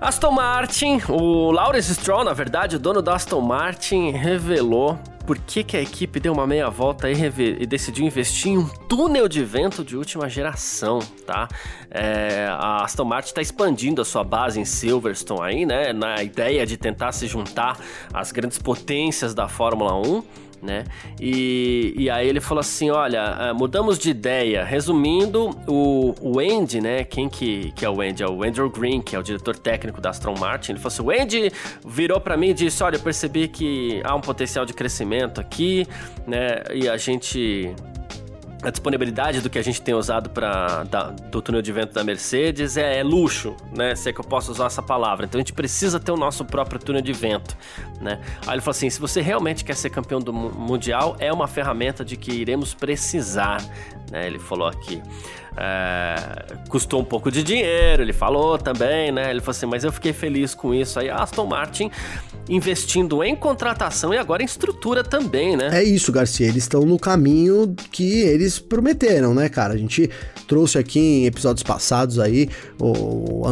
Aston Martin, o Lawrence Stroll, na verdade, o dono da Aston Martin, revelou por que, que a equipe deu uma meia volta e, e, decidiu investir em um túnel de vento de última geração, tá? É, a Aston Martin está expandindo a sua base em Silverstone aí, né? Na ideia de tentar se juntar às grandes potências da Fórmula 1 né? E, e aí ele falou assim, olha, ah, mudamos de ideia. Resumindo, o, o Andy, né? Quem que, que é o Andy? É o Andrew Green, que é o diretor técnico da Aston Martin. Ele falou assim, o Andy virou para mim e disse, olha, eu percebi que há um potencial de crescimento aqui, né? E a gente a disponibilidade do que a gente tem usado para do túnel de vento da Mercedes é, é, luxo, né? Se é que eu posso usar essa palavra. Então a gente precisa ter o nosso próprio túnel de vento, né? Aí ele falou assim: se você realmente quer ser campeão do mundial, é uma ferramenta de que iremos precisar, né? Ele falou aqui. É, custou um pouco de dinheiro, ele falou também, né? Ele falou assim, mas eu fiquei feliz com isso. Aí Aston Martin investindo em contratação e agora em estrutura também, né? É isso, Garcia. Eles estão no caminho que eles prometeram, né, cara? A gente trouxe aqui em episódios passados aí o,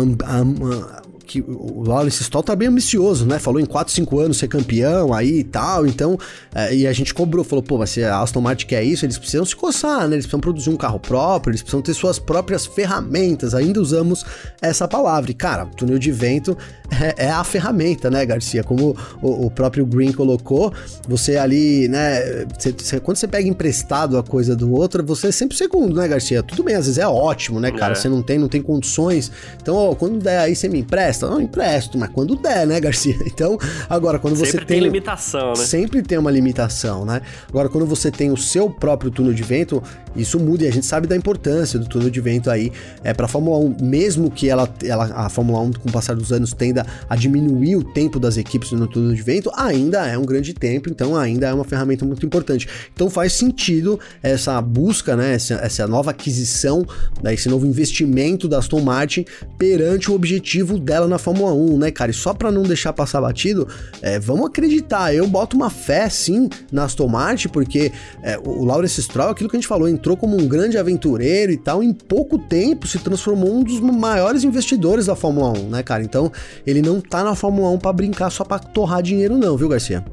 que o Lawrence Stroll tá bem ambicioso, né? Falou em 4, 5 anos ser campeão aí e tal, então, é, e a gente cobrou, falou, pô, mas se a Aston Martin quer isso, eles precisam se coçar, né? Eles precisam produzir um carro próprio, eles precisam ter suas próprias ferramentas, ainda usamos essa palavra. E, cara, túnel de vento é, é a ferramenta, né, Garcia? Como o, o, próprio Green colocou, você ali, né, você, você, quando você pega emprestado a coisa do outro, você é sempre segundo, né, Garcia? Tudo bem, às vezes é ótimo, né, cara? É. Você não tem, não tem condições, então, ó, quando der aí, você me empresta, empresta? Não, empresto, mas quando der, né, Garcia? Então, agora, quando você sempre tem. tem limitação, né? Sempre tem uma limitação, né? Agora, quando você tem o seu próprio túnel de vento, isso muda e a gente sabe da importância do túnel de vento aí é, para a Fórmula 1, mesmo que ela, ela, a Fórmula 1, com o passar dos anos, tenda a diminuir o tempo das equipes no túnel de vento, ainda é um grande tempo, então ainda é uma ferramenta muito importante. Então faz sentido essa busca, né, essa, essa nova aquisição, né, esse novo investimento da Aston Martin perante o objetivo dela na Fórmula 1, né, cara? E só pra não deixar passar batido, é, vamos acreditar. Eu boto uma fé, sim, na Aston Martin, porque é, o Lawrence Stroll, aquilo que a gente falou, entrou como um grande aventureiro e tal, em pouco tempo se transformou um dos maiores investidores da Fórmula 1, né, cara? Então, ele não tá na Fórmula 1 para brincar só pra torrar dinheiro, não, viu, Garcia?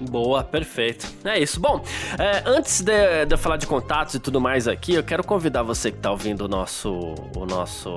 Boa, perfeito. É isso. Bom, é, antes de, de, eu falar de contatos e tudo mais aqui, eu quero convidar você que está ouvindo o nosso, o nosso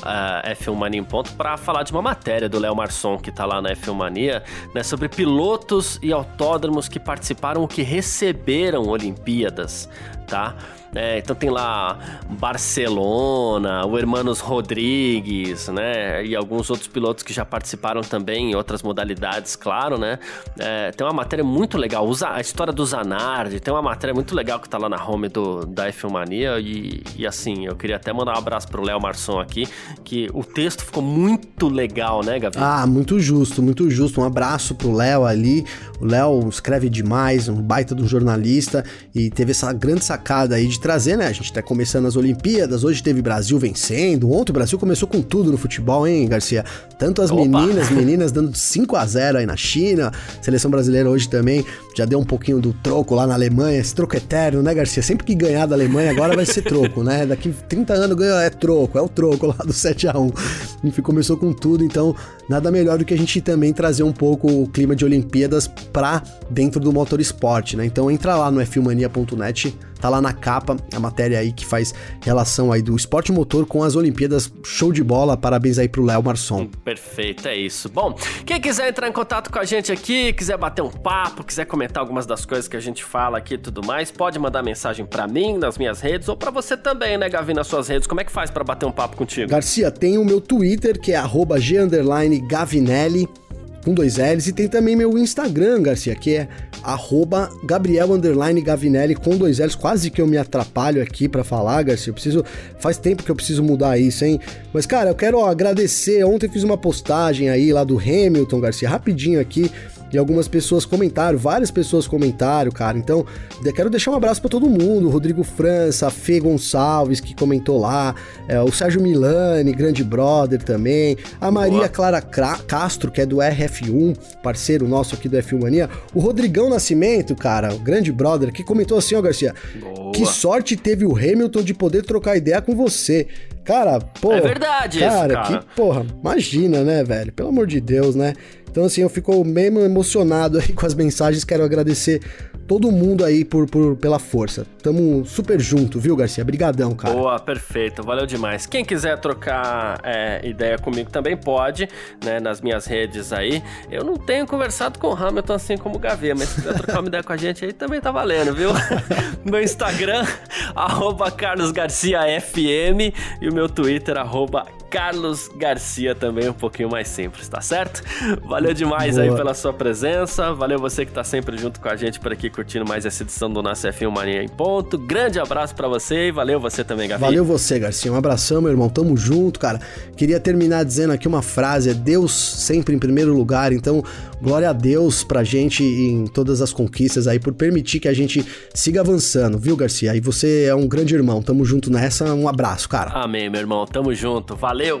uh, F1 Mania em ponto para falar de uma matéria do Léo Marçom que está lá na F1 Mania, né, sobre pilotos e autódromos que participaram ou que receberam Olimpíadas, tá? É, então tem lá Barcelona, o Hermanos Rodrigues, né? E alguns outros pilotos que já participaram também em outras modalidades, claro, né? É, tem uma matéria muito legal, a história do Zanardi, tem uma matéria muito legal que tá lá na home do, da F1 Mania e, e assim, eu queria até mandar um abraço pro Léo Marçom aqui, que o texto ficou muito legal, né, Gabi? Ah, muito justo, muito justo. Um abraço pro Léo ali. O Léo escreve demais, um baita do jornalista e teve essa grande sacada aí de trazer, né? A gente tá começando as Olimpíadas, hoje teve Brasil vencendo. Ontem o Brasil começou com tudo no futebol, hein, Garcia? Tanto as Opa. meninas, meninas dando 5 a 0 aí na China. Seleção brasileira hoje também já deu um pouquinho do troco lá na Alemanha, esse troco eterno, né, Garcia? Sempre que ganhar da Alemanha agora vai ser troco, né? Daqui 30 anos ganha é troco, é o troco lá do 7 a 1. Enfim, começou com tudo, então nada melhor do que a gente também trazer um pouco o clima de Olimpíadas pra dentro do motorsport, né? Então entra lá no fmania.net Tá lá na capa a matéria aí que faz relação aí do esporte motor com as Olimpíadas. Show de bola, parabéns aí pro Léo Marçom. Perfeito, é isso. Bom, quem quiser entrar em contato com a gente aqui, quiser bater um papo, quiser comentar algumas das coisas que a gente fala aqui e tudo mais, pode mandar mensagem para mim nas minhas redes ou para você também, né, Gavi, nas suas redes. Como é que faz para bater um papo contigo? Garcia, tem o meu Twitter que é @g_gavinelli com dois L's, e tem também meu Instagram, Garcia, que é arroba Gabriel Gavinelli com dois L's. Quase que eu me atrapalho aqui para falar, Garcia. Eu preciso. Faz tempo que eu preciso mudar isso, hein? Mas, cara, eu quero ó, agradecer. Ontem fiz uma postagem aí lá do Hamilton, Garcia, rapidinho aqui e algumas pessoas comentaram, várias pessoas comentaram, cara. Então, quero deixar um abraço para todo mundo, Rodrigo França, a Fê Gonçalves, que comentou lá, é, o Sérgio Milani, grande brother também, a Maria Boa. Clara Castro, que é do RF1, parceiro nosso aqui do F1 Mania, o Rodrigão Nascimento, cara, o grande brother, que comentou assim, ó, Garcia, Boa. que sorte teve o Hamilton de poder trocar ideia com você. Cara, pô. É verdade cara, isso, cara. que, porra, imagina, né, velho? Pelo amor de Deus, né? Então, assim, eu fico mesmo emocionado aí com as mensagens. Quero agradecer todo mundo aí por, por, pela força. Tamo super junto, viu, Garcia? Brigadão, cara. Boa, perfeito. Valeu demais. Quem quiser trocar é, ideia comigo também pode, né, nas minhas redes aí. Eu não tenho conversado com o Hamilton assim como o Gavê, mas se quiser trocar uma ideia com a gente aí também tá valendo, viu? meu Instagram, arroba carlosgarciafm e o meu Twitter, arroba Carlos Garcia também, um pouquinho mais simples, tá certo? Valeu demais Boa. aí pela sua presença, valeu você que tá sempre junto com a gente por aqui curtindo mais essa edição do nosso F1 Mania em ponto. Grande abraço para você e valeu você também, Gabi. Valeu você, Garcia, um abração, meu irmão, tamo junto, cara. Queria terminar dizendo aqui uma frase, é Deus sempre em primeiro lugar, então glória a Deus pra gente em todas as conquistas aí, por permitir que a gente siga avançando, viu, Garcia? E você é um grande irmão, tamo junto nessa, um abraço, cara. Amém, meu irmão, tamo junto, Valeu,